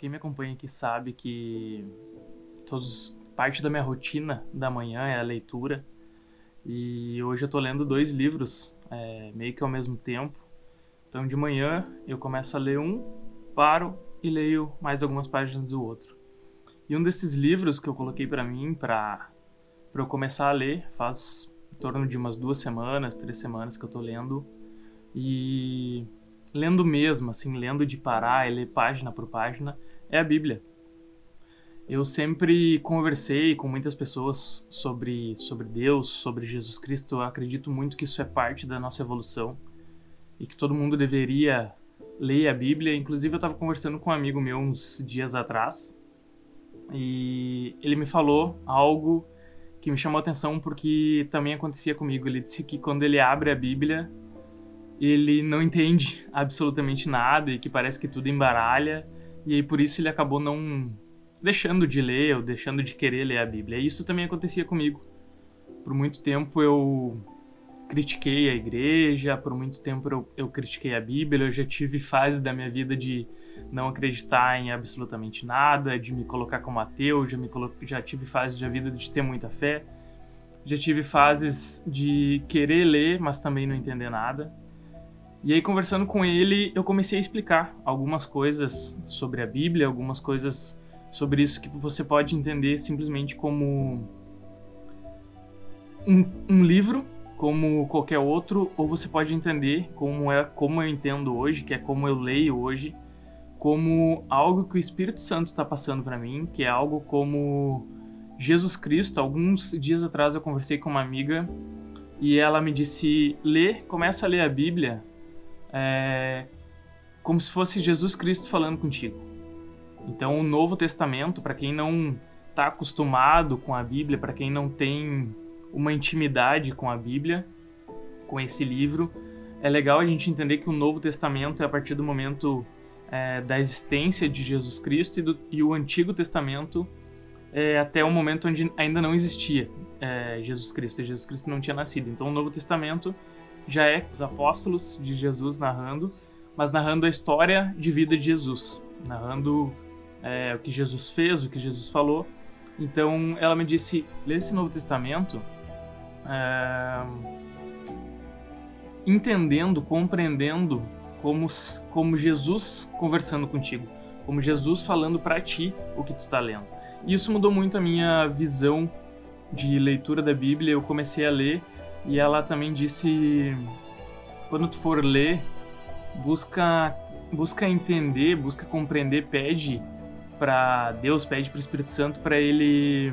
Quem me acompanha aqui sabe que todos, parte da minha rotina da manhã é a leitura. E hoje eu tô lendo dois livros, é, meio que ao mesmo tempo. Então de manhã eu começo a ler um, paro e leio mais algumas páginas do outro. E um desses livros que eu coloquei para mim, para eu começar a ler, faz em torno de umas duas semanas, três semanas que eu tô lendo. E lendo mesmo, assim, lendo de parar e ler página por página, é a Bíblia. Eu sempre conversei com muitas pessoas sobre, sobre Deus, sobre Jesus Cristo. Eu acredito muito que isso é parte da nossa evolução e que todo mundo deveria ler a Bíblia. Inclusive, eu estava conversando com um amigo meu uns dias atrás e ele me falou algo que me chamou a atenção porque também acontecia comigo. Ele disse que quando ele abre a Bíblia, ele não entende absolutamente nada e que parece que tudo embaralha e aí por isso ele acabou não deixando de ler ou deixando de querer ler a Bíblia. E isso também acontecia comigo. Por muito tempo eu critiquei a igreja, por muito tempo eu, eu critiquei a Bíblia, eu já tive fases da minha vida de não acreditar em absolutamente nada, de me colocar como ateu, já, me colo... já tive fases da vida de ter muita fé, já tive fases de querer ler, mas também não entender nada. E aí, conversando com ele, eu comecei a explicar algumas coisas sobre a Bíblia, algumas coisas sobre isso que você pode entender simplesmente como um, um livro, como qualquer outro, ou você pode entender como é como eu entendo hoje, que é como eu leio hoje, como algo que o Espírito Santo está passando para mim, que é algo como Jesus Cristo. Alguns dias atrás eu conversei com uma amiga e ela me disse: lê, começa a ler a Bíblia é, como se fosse Jesus Cristo falando contigo. Então, o Novo Testamento, para quem não está acostumado com a Bíblia, para quem não tem uma intimidade com a Bíblia, com esse livro, é legal a gente entender que o Novo Testamento é a partir do momento é, da existência de Jesus Cristo e, do, e o Antigo Testamento é até o momento onde ainda não existia é, Jesus Cristo, Jesus Cristo não tinha nascido. Então, o Novo Testamento já é os apóstolos de Jesus narrando, mas narrando a história de vida de Jesus, narrando é, o que Jesus fez, o que Jesus falou. Então ela me disse: lê esse Novo Testamento é, entendendo, compreendendo como, como Jesus conversando contigo, como Jesus falando para ti o que tu está lendo. E isso mudou muito a minha visão de leitura da Bíblia. Eu comecei a ler e ela também disse: quando tu for ler, busca busca entender, busca compreender, pede para Deus, pede para o Espírito Santo para ele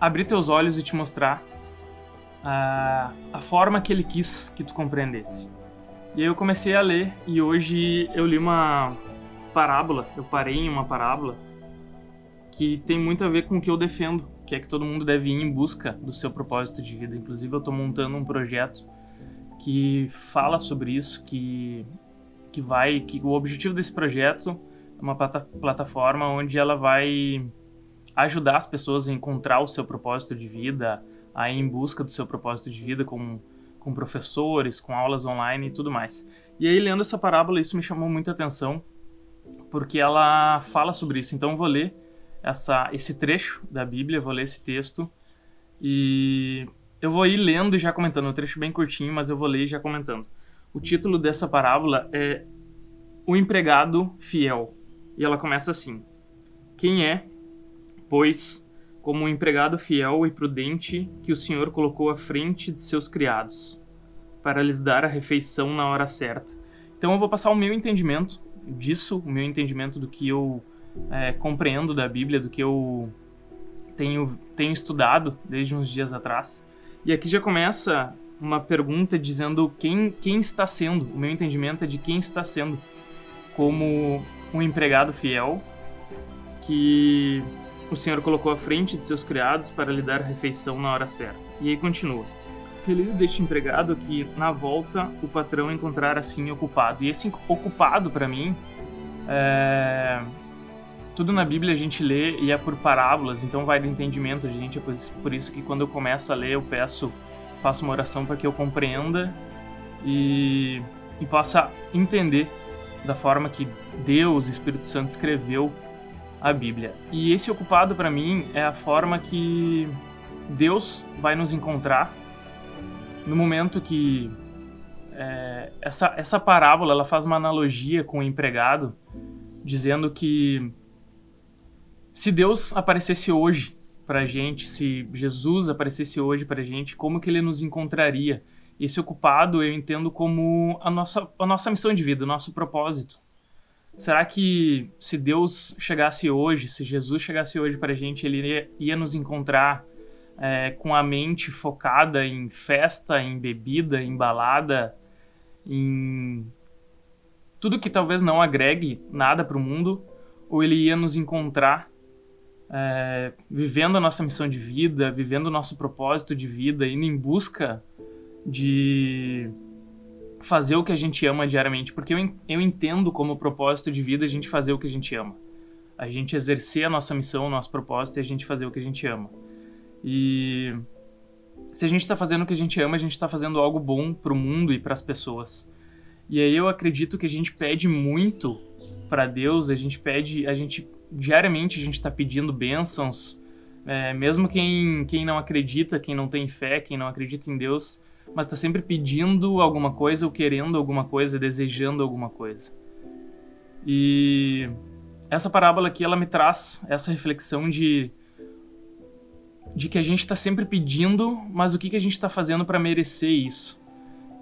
abrir teus olhos e te mostrar a, a forma que ele quis que tu compreendesse. E aí eu comecei a ler e hoje eu li uma parábola, eu parei em uma parábola que tem muito a ver com o que eu defendo, que é que todo mundo deve ir em busca do seu propósito de vida. Inclusive, eu estou montando um projeto que fala sobre isso, que que vai, que o objetivo desse projeto é uma plata, plataforma onde ela vai ajudar as pessoas a encontrar o seu propósito de vida, a ir em busca do seu propósito de vida com com professores, com aulas online e tudo mais. E aí, lendo essa parábola, isso me chamou muita atenção, porque ela fala sobre isso. Então, eu vou ler essa, esse trecho da Bíblia, vou ler esse texto e eu vou ir lendo e já comentando. Um trecho bem curtinho, mas eu vou ler e já comentando. O título dessa parábola é O Empregado Fiel. E ela começa assim: Quem é, pois, como um empregado fiel e prudente que o Senhor colocou à frente de seus criados, para lhes dar a refeição na hora certa? Então eu vou passar o meu entendimento disso, o meu entendimento do que eu é, compreendo da Bíblia, do que eu tenho, tenho estudado desde uns dias atrás. E aqui já começa uma pergunta dizendo quem, quem está sendo, o meu entendimento é de quem está sendo como um empregado fiel que o Senhor colocou à frente de seus criados para lhe dar refeição na hora certa. E aí continua. Feliz deste empregado que, na volta, o patrão encontrar assim ocupado. E esse ocupado, para mim, é tudo na Bíblia a gente lê e é por parábolas, então vai do entendimento, gente. É por isso que quando eu começo a ler, eu peço, faço uma oração para que eu compreenda e, e possa entender da forma que Deus, Espírito Santo escreveu a Bíblia. E esse ocupado para mim é a forma que Deus vai nos encontrar no momento que é, essa, essa parábola ela faz uma analogia com o empregado, dizendo que se Deus aparecesse hoje para gente, se Jesus aparecesse hoje para gente, como que ele nos encontraria? Esse ocupado eu entendo como a nossa, a nossa missão de vida, o nosso propósito. Será que se Deus chegasse hoje, se Jesus chegasse hoje para a gente, ele ia, ia nos encontrar é, com a mente focada em festa, em bebida, em balada, em tudo que talvez não agregue nada para o mundo, ou ele ia nos encontrar é, vivendo a nossa missão de vida, vivendo o nosso propósito de vida, indo em busca de fazer o que a gente ama diariamente, porque eu, eu entendo como propósito de vida a gente fazer o que a gente ama. A gente exercer a nossa missão, o nosso propósito e a gente fazer o que a gente ama. E se a gente está fazendo o que a gente ama, a gente está fazendo algo bom para o mundo e para as pessoas. E aí eu acredito que a gente pede muito para Deus, a gente pede, a gente diariamente a gente está pedindo bênçãos, é, mesmo quem, quem não acredita, quem não tem fé, quem não acredita em Deus, mas está sempre pedindo alguma coisa ou querendo alguma coisa, desejando alguma coisa. E essa parábola aqui ela me traz essa reflexão de de que a gente está sempre pedindo, mas o que, que a gente está fazendo para merecer isso?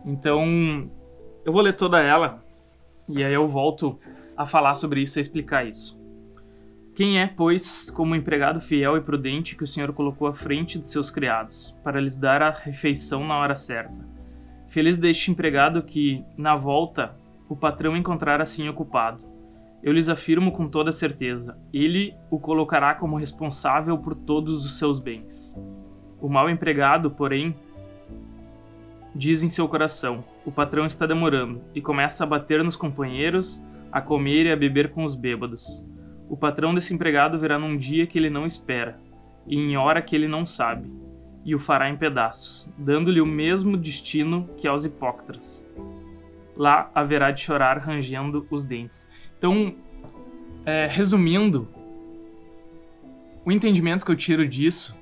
Então, eu vou ler toda ela e aí eu volto a falar sobre isso, a explicar isso. Quem é, pois, como empregado fiel e prudente que o Senhor colocou à frente de seus criados, para lhes dar a refeição na hora certa? Feliz deste empregado que, na volta, o patrão encontrar assim ocupado. Eu lhes afirmo com toda certeza: ele o colocará como responsável por todos os seus bens. O mal empregado, porém, diz em seu coração: o patrão está demorando, e começa a bater nos companheiros, a comer e a beber com os bêbados. O patrão desse empregado virá num dia que ele não espera, e em hora que ele não sabe, e o fará em pedaços, dando-lhe o mesmo destino que aos hipócritas. Lá haverá de chorar rangendo os dentes. Então, é, resumindo, o entendimento que eu tiro disso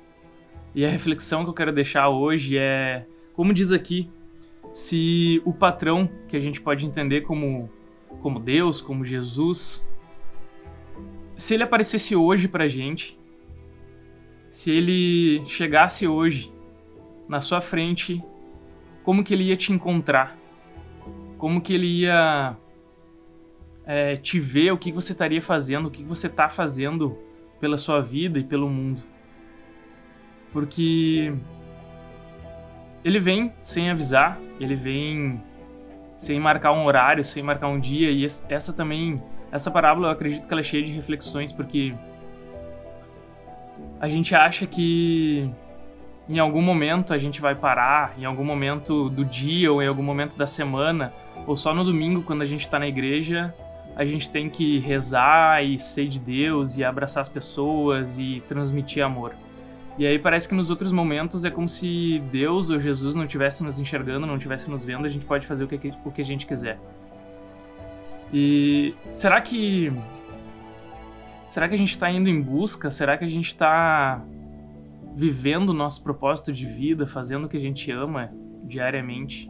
e a reflexão que eu quero deixar hoje é, como diz aqui, se o patrão, que a gente pode entender como, como Deus, como Jesus, se ele aparecesse hoje pra gente, se ele chegasse hoje na sua frente, como que ele ia te encontrar? Como que ele ia é, te ver o que você estaria fazendo, o que você está fazendo pela sua vida e pelo mundo. Porque ele vem sem avisar, ele vem sem marcar um horário, sem marcar um dia, e essa também, essa parábola eu acredito que ela é cheia de reflexões, porque a gente acha que em algum momento a gente vai parar, em algum momento do dia ou em algum momento da semana, ou só no domingo quando a gente está na igreja, a gente tem que rezar e ser de Deus e abraçar as pessoas e transmitir amor. E aí parece que nos outros momentos é como se Deus ou Jesus não estivesse nos enxergando, não estivesse nos vendo, a gente pode fazer o que, o que a gente quiser. E será que. Será que a gente está indo em busca? Será que a gente está vivendo o nosso propósito de vida, fazendo o que a gente ama diariamente?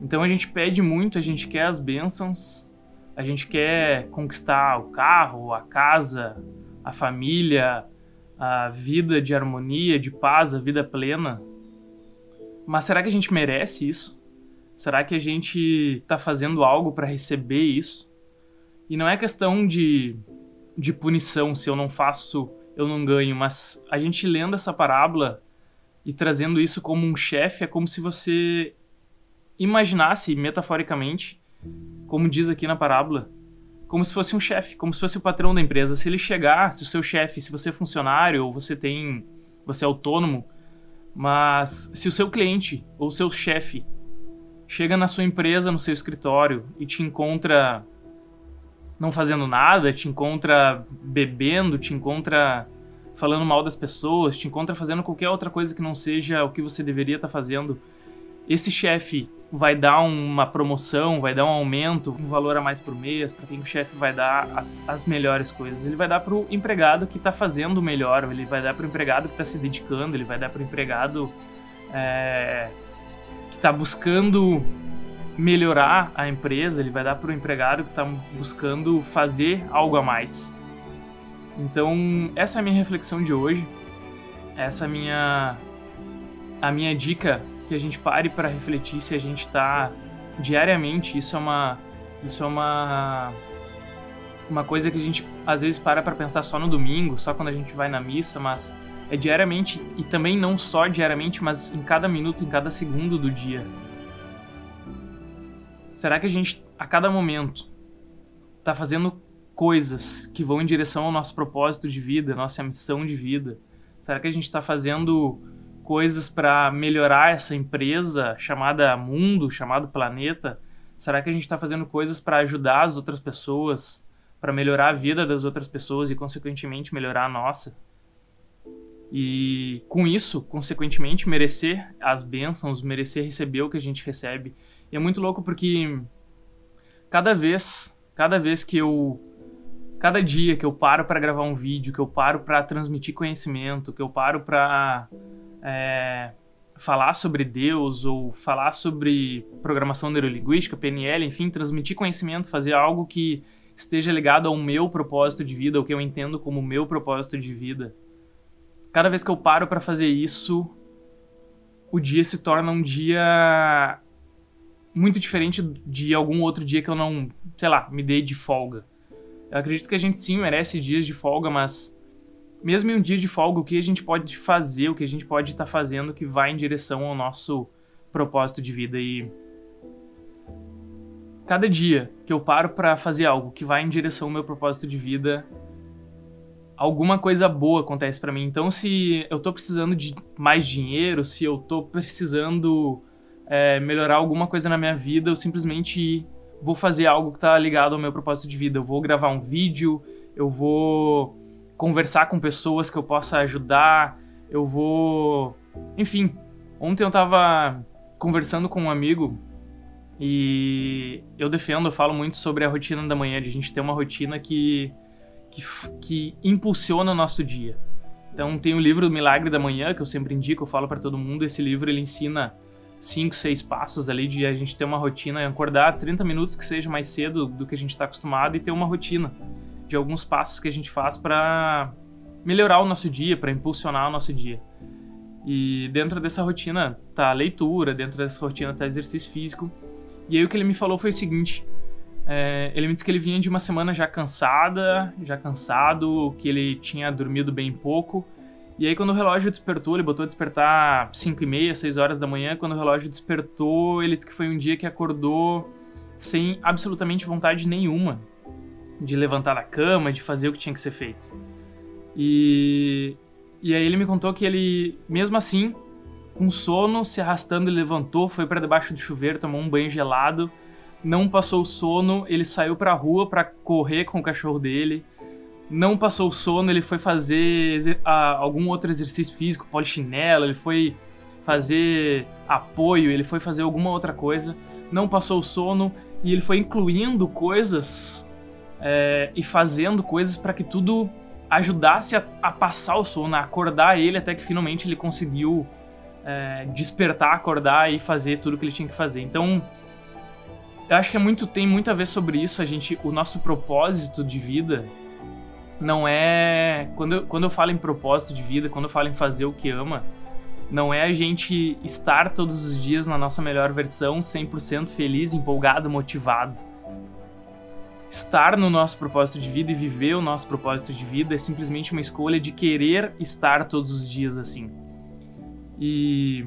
Então a gente pede muito, a gente quer as bênçãos, a gente quer conquistar o carro, a casa, a família, a vida de harmonia, de paz, a vida plena. Mas será que a gente merece isso? Será que a gente está fazendo algo para receber isso? E não é questão de, de punição, se eu não faço, eu não ganho, mas a gente lendo essa parábola e trazendo isso como um chefe, é como se você imaginasse, metaforicamente, como diz aqui na parábola, como se fosse um chefe, como se fosse o patrão da empresa. Se ele chegar, se o seu chefe, se você é funcionário ou você tem, você é autônomo, mas se o seu cliente ou o seu chefe chega na sua empresa, no seu escritório e te encontra não fazendo nada, te encontra bebendo, te encontra falando mal das pessoas, te encontra fazendo qualquer outra coisa que não seja o que você deveria estar fazendo, esse chefe vai dar uma promoção, vai dar um aumento, um valor a mais por mês, para quem o chefe vai dar as, as melhores coisas. Ele vai dar para o empregado que está fazendo melhor, ele vai dar para o empregado que está se dedicando, ele vai dar para o empregado é, que está buscando melhorar a empresa, ele vai dar para o empregado que está buscando fazer algo a mais. Então, essa é a minha reflexão de hoje. Essa é a minha, a minha dica que a gente pare para refletir se a gente está diariamente. Isso é uma, isso é uma, uma coisa que a gente às vezes para para pensar só no domingo, só quando a gente vai na missa, mas é diariamente e também não só diariamente, mas em cada minuto, em cada segundo do dia. Será que a gente, a cada momento, está fazendo coisas que vão em direção ao nosso propósito de vida, nossa missão de vida? Será que a gente está fazendo coisas para melhorar essa empresa chamada mundo, chamado planeta? Será que a gente está fazendo coisas para ajudar as outras pessoas, para melhorar a vida das outras pessoas e, consequentemente, melhorar a nossa? E com isso, consequentemente, merecer as bênçãos, merecer receber o que a gente recebe. E é muito louco porque cada vez, cada vez que eu cada dia que eu paro para gravar um vídeo, que eu paro para transmitir conhecimento, que eu paro para é, falar sobre Deus ou falar sobre programação neurolinguística, PNL, enfim, transmitir conhecimento, fazer algo que esteja ligado ao meu propósito de vida, o que eu entendo como meu propósito de vida. Cada vez que eu paro para fazer isso, o dia se torna um dia muito diferente de algum outro dia que eu não, sei lá, me dei de folga. Eu acredito que a gente sim merece dias de folga, mas mesmo em um dia de folga, o que a gente pode fazer, o que a gente pode estar tá fazendo que vai em direção ao nosso propósito de vida e cada dia que eu paro para fazer algo que vai em direção ao meu propósito de vida, alguma coisa boa acontece para mim. Então, se eu tô precisando de mais dinheiro, se eu tô precisando é, melhorar alguma coisa na minha vida, eu simplesmente vou fazer algo que tá ligado ao meu propósito de vida. Eu vou gravar um vídeo, eu vou conversar com pessoas que eu possa ajudar, eu vou. Enfim, ontem eu tava conversando com um amigo e eu defendo, eu falo muito sobre a rotina da manhã, de a gente ter uma rotina que, que, que impulsiona o nosso dia. Então tem o livro do Milagre da Manhã, que eu sempre indico, eu falo para todo mundo, esse livro ele ensina cinco, seis passos ali de a gente ter uma rotina, acordar 30 minutos que seja mais cedo do que a gente está acostumado e ter uma rotina de alguns passos que a gente faz para melhorar o nosso dia, para impulsionar o nosso dia. E dentro dessa rotina tá leitura, dentro dessa rotina tá exercício físico. E aí o que ele me falou foi o seguinte: é, ele me disse que ele vinha de uma semana já cansada, já cansado, que ele tinha dormido bem pouco. E aí quando o relógio despertou, ele botou a despertar 5 e meia, 6 horas da manhã. Quando o relógio despertou, ele disse que foi um dia que acordou sem absolutamente vontade nenhuma de levantar da cama, de fazer o que tinha que ser feito. E, e aí ele me contou que ele, mesmo assim, com sono, se arrastando, ele levantou, foi para debaixo do chuveiro, tomou um banho gelado, não passou o sono, ele saiu para a rua para correr com o cachorro dele. Não passou o sono, ele foi fazer algum outro exercício físico, polichinelo, ele foi fazer apoio, ele foi fazer alguma outra coisa. Não passou o sono e ele foi incluindo coisas é, e fazendo coisas para que tudo ajudasse a, a, passar o sono, a acordar ele até que finalmente ele conseguiu é, despertar, acordar e fazer tudo o que ele tinha que fazer. Então, eu acho que é muito tem muito a ver sobre isso. A gente, o nosso propósito de vida não é quando eu, quando eu falo em propósito de vida, quando eu falo em fazer o que ama, não é a gente estar todos os dias na nossa melhor versão, 100% feliz, empolgado, motivado estar no nosso propósito de vida e viver o nosso propósito de vida é simplesmente uma escolha de querer estar todos os dias assim. E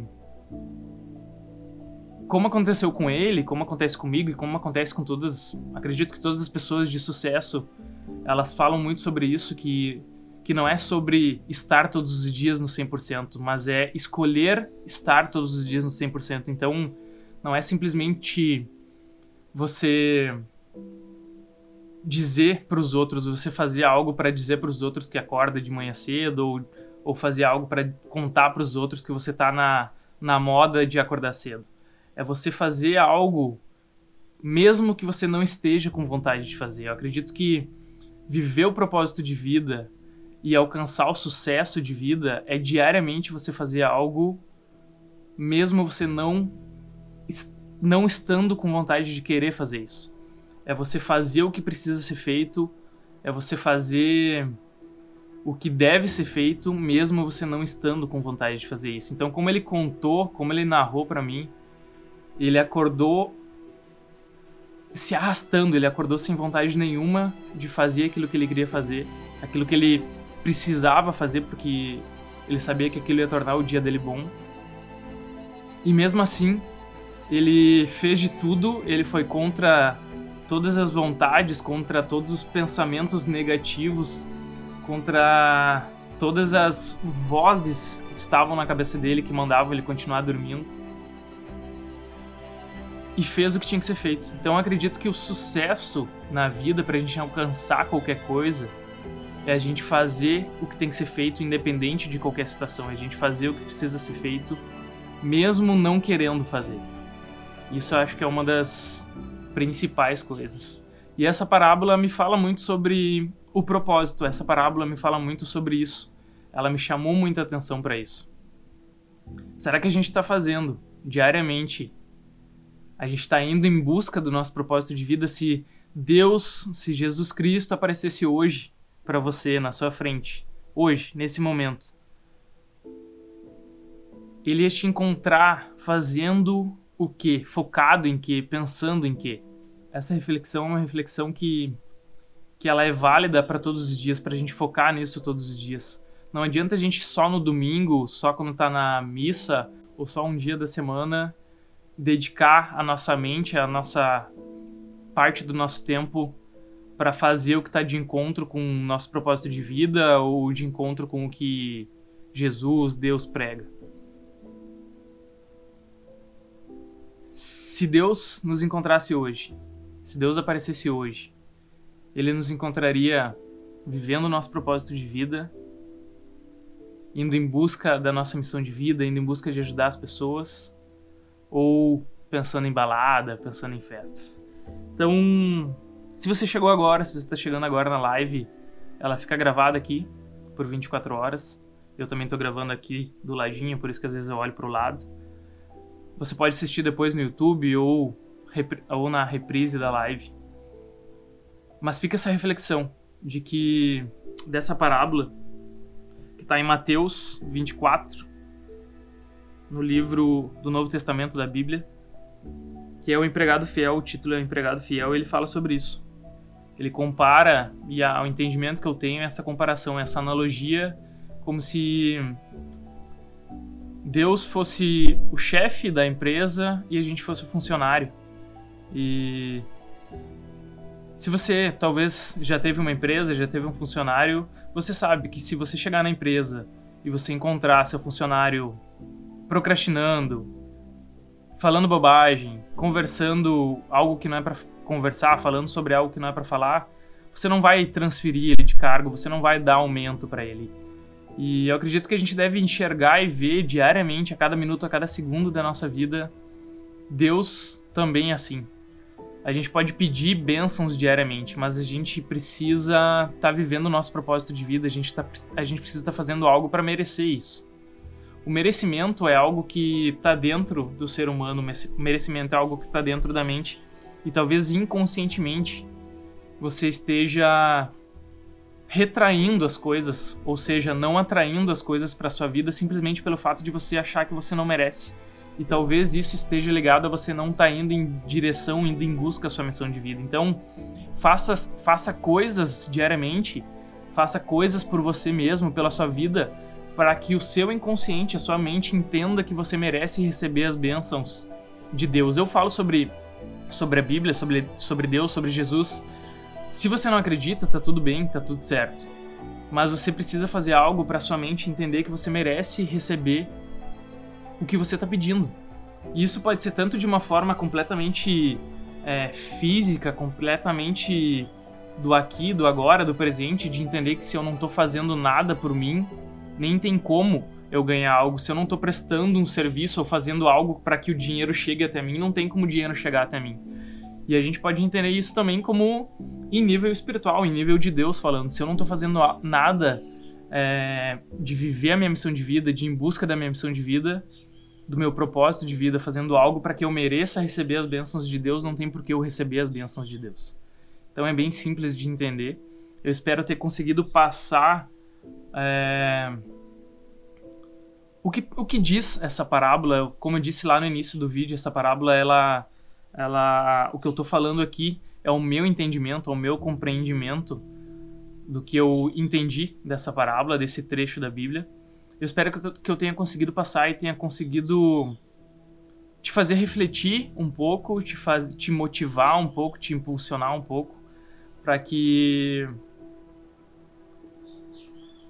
como aconteceu com ele, como acontece comigo e como acontece com todas, acredito que todas as pessoas de sucesso, elas falam muito sobre isso que que não é sobre estar todos os dias no 100%, mas é escolher estar todos os dias no 100%. Então, não é simplesmente você dizer para os outros, você fazer algo para dizer para os outros que acorda de manhã cedo ou, ou fazer algo para contar para os outros que você tá na, na moda de acordar cedo. É você fazer algo mesmo que você não esteja com vontade de fazer. Eu acredito que viver o propósito de vida e alcançar o sucesso de vida é diariamente você fazer algo mesmo você não não estando com vontade de querer fazer isso. É você fazer o que precisa ser feito, é você fazer o que deve ser feito mesmo você não estando com vontade de fazer isso. Então, como ele contou, como ele narrou para mim, ele acordou se arrastando, ele acordou sem vontade nenhuma de fazer aquilo que ele queria fazer, aquilo que ele precisava fazer porque ele sabia que aquilo ia tornar o dia dele bom. E mesmo assim, ele fez de tudo, ele foi contra todas as vontades, contra todos os pensamentos negativos, contra todas as vozes que estavam na cabeça dele que mandavam ele continuar dormindo. E fez o que tinha que ser feito. Então acredito que o sucesso na vida, para a gente alcançar qualquer coisa, é a gente fazer o que tem que ser feito independente de qualquer situação. É a gente fazer o que precisa ser feito, mesmo não querendo fazer. Isso eu acho que é uma das principais coisas. E essa parábola me fala muito sobre o propósito. Essa parábola me fala muito sobre isso. Ela me chamou muita atenção para isso. Será que a gente está fazendo diariamente? A gente está indo em busca do nosso propósito de vida se Deus, se Jesus Cristo aparecesse hoje para você na sua frente, hoje, nesse momento. Ele ia te encontrar fazendo o que? Focado em que? Pensando em que? Essa reflexão é uma reflexão que que ela é válida para todos os dias, para a gente focar nisso todos os dias. Não adianta a gente só no domingo, só quando está na missa, ou só um dia da semana, dedicar a nossa mente, a nossa parte do nosso tempo para fazer o que está de encontro com o nosso propósito de vida ou de encontro com o que Jesus, Deus prega. Se Deus nos encontrasse hoje, se Deus aparecesse hoje, ele nos encontraria vivendo o nosso propósito de vida, indo em busca da nossa missão de vida, indo em busca de ajudar as pessoas, ou pensando em balada, pensando em festas. Então, se você chegou agora, se você está chegando agora na live, ela fica gravada aqui por 24 horas. Eu também estou gravando aqui do ladinho, por isso que às vezes eu olho para o lado. Você pode assistir depois no YouTube ou, ou na reprise da live. Mas fica essa reflexão de que dessa parábola que está em Mateus 24, no livro do Novo Testamento da Bíblia, que é o empregado fiel, o título é o empregado fiel, ele fala sobre isso. Ele compara, e o entendimento que eu tenho é essa comparação, essa analogia, como se Deus fosse o chefe da empresa e a gente fosse o funcionário. E se você talvez já teve uma empresa, já teve um funcionário, você sabe que se você chegar na empresa e você encontrar seu funcionário procrastinando, falando bobagem, conversando algo que não é para conversar, falando sobre algo que não é para falar, você não vai transferir ele de cargo, você não vai dar aumento para ele. E eu acredito que a gente deve enxergar e ver diariamente, a cada minuto, a cada segundo da nossa vida, Deus também assim. A gente pode pedir bênçãos diariamente, mas a gente precisa estar tá vivendo o nosso propósito de vida, a gente, tá, a gente precisa estar tá fazendo algo para merecer isso. O merecimento é algo que está dentro do ser humano, o merecimento é algo que está dentro da mente e talvez inconscientemente você esteja retraindo as coisas, ou seja, não atraindo as coisas para sua vida simplesmente pelo fato de você achar que você não merece e talvez isso esteja ligado a você não estar tá indo em direção, indo em busca da sua missão de vida. Então, faça, faça coisas diariamente, faça coisas por você mesmo, pela sua vida, para que o seu inconsciente, a sua mente entenda que você merece receber as bênçãos de Deus. Eu falo sobre, sobre a Bíblia, sobre, sobre Deus, sobre Jesus. Se você não acredita, tá tudo bem, tá tudo certo. Mas você precisa fazer algo para sua mente entender que você merece receber o que você está pedindo. E isso pode ser tanto de uma forma completamente é, física, completamente do aqui, do agora, do presente, de entender que se eu não estou fazendo nada por mim, nem tem como eu ganhar algo, se eu não estou prestando um serviço ou fazendo algo para que o dinheiro chegue até mim, não tem como o dinheiro chegar até mim. E a gente pode entender isso também como em nível espiritual, em nível de Deus falando. Se eu não estou fazendo nada é, de viver a minha missão de vida, de ir em busca da minha missão de vida, do meu propósito de vida, fazendo algo para que eu mereça receber as bênçãos de Deus, não tem por que eu receber as bênçãos de Deus. Então é bem simples de entender. Eu espero ter conseguido passar é, o, que, o que diz essa parábola. Como eu disse lá no início do vídeo, essa parábola, ela, ela, o que eu estou falando aqui é o meu entendimento, é o meu compreendimento do que eu entendi dessa parábola, desse trecho da Bíblia. Eu espero que eu tenha conseguido passar e tenha conseguido te fazer refletir um pouco, te, faz, te motivar um pouco, te impulsionar um pouco, para que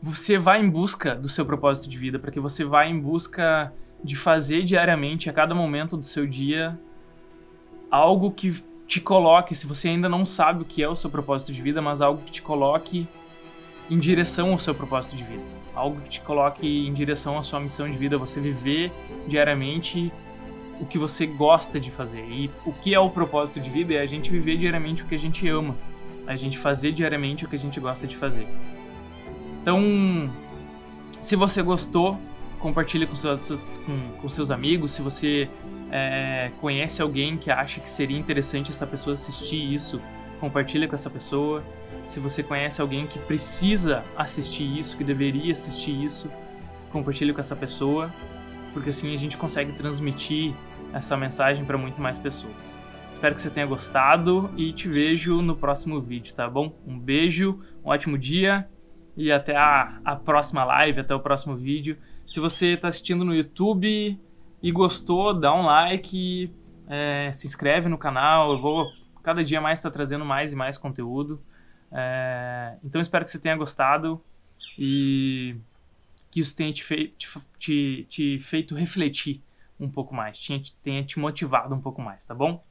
você vá em busca do seu propósito de vida, para que você vá em busca de fazer diariamente, a cada momento do seu dia, algo que te coloque, se você ainda não sabe o que é o seu propósito de vida, mas algo que te coloque em direção ao seu propósito de vida algo que te coloque em direção à sua missão de vida, você viver diariamente o que você gosta de fazer. E o que é o propósito de vida é a gente viver diariamente o que a gente ama, a gente fazer diariamente o que a gente gosta de fazer. Então, se você gostou, compartilhe com seus, com, com seus amigos. Se você é, conhece alguém que acha que seria interessante essa pessoa assistir isso, compartilhe com essa pessoa. Se você conhece alguém que precisa assistir isso, que deveria assistir isso, compartilhe com essa pessoa, porque assim a gente consegue transmitir essa mensagem para muito mais pessoas. Espero que você tenha gostado e te vejo no próximo vídeo, tá bom? Um beijo, um ótimo dia e até a, a próxima live, até o próximo vídeo. Se você está assistindo no YouTube e gostou, dá um like, é, se inscreve no canal. Eu vou cada dia mais estar tá trazendo mais e mais conteúdo. É, então espero que você tenha gostado e que isso tenha te, fei te, te, te feito refletir um pouco mais, tenha, te motivado um pouco mais, tá bom?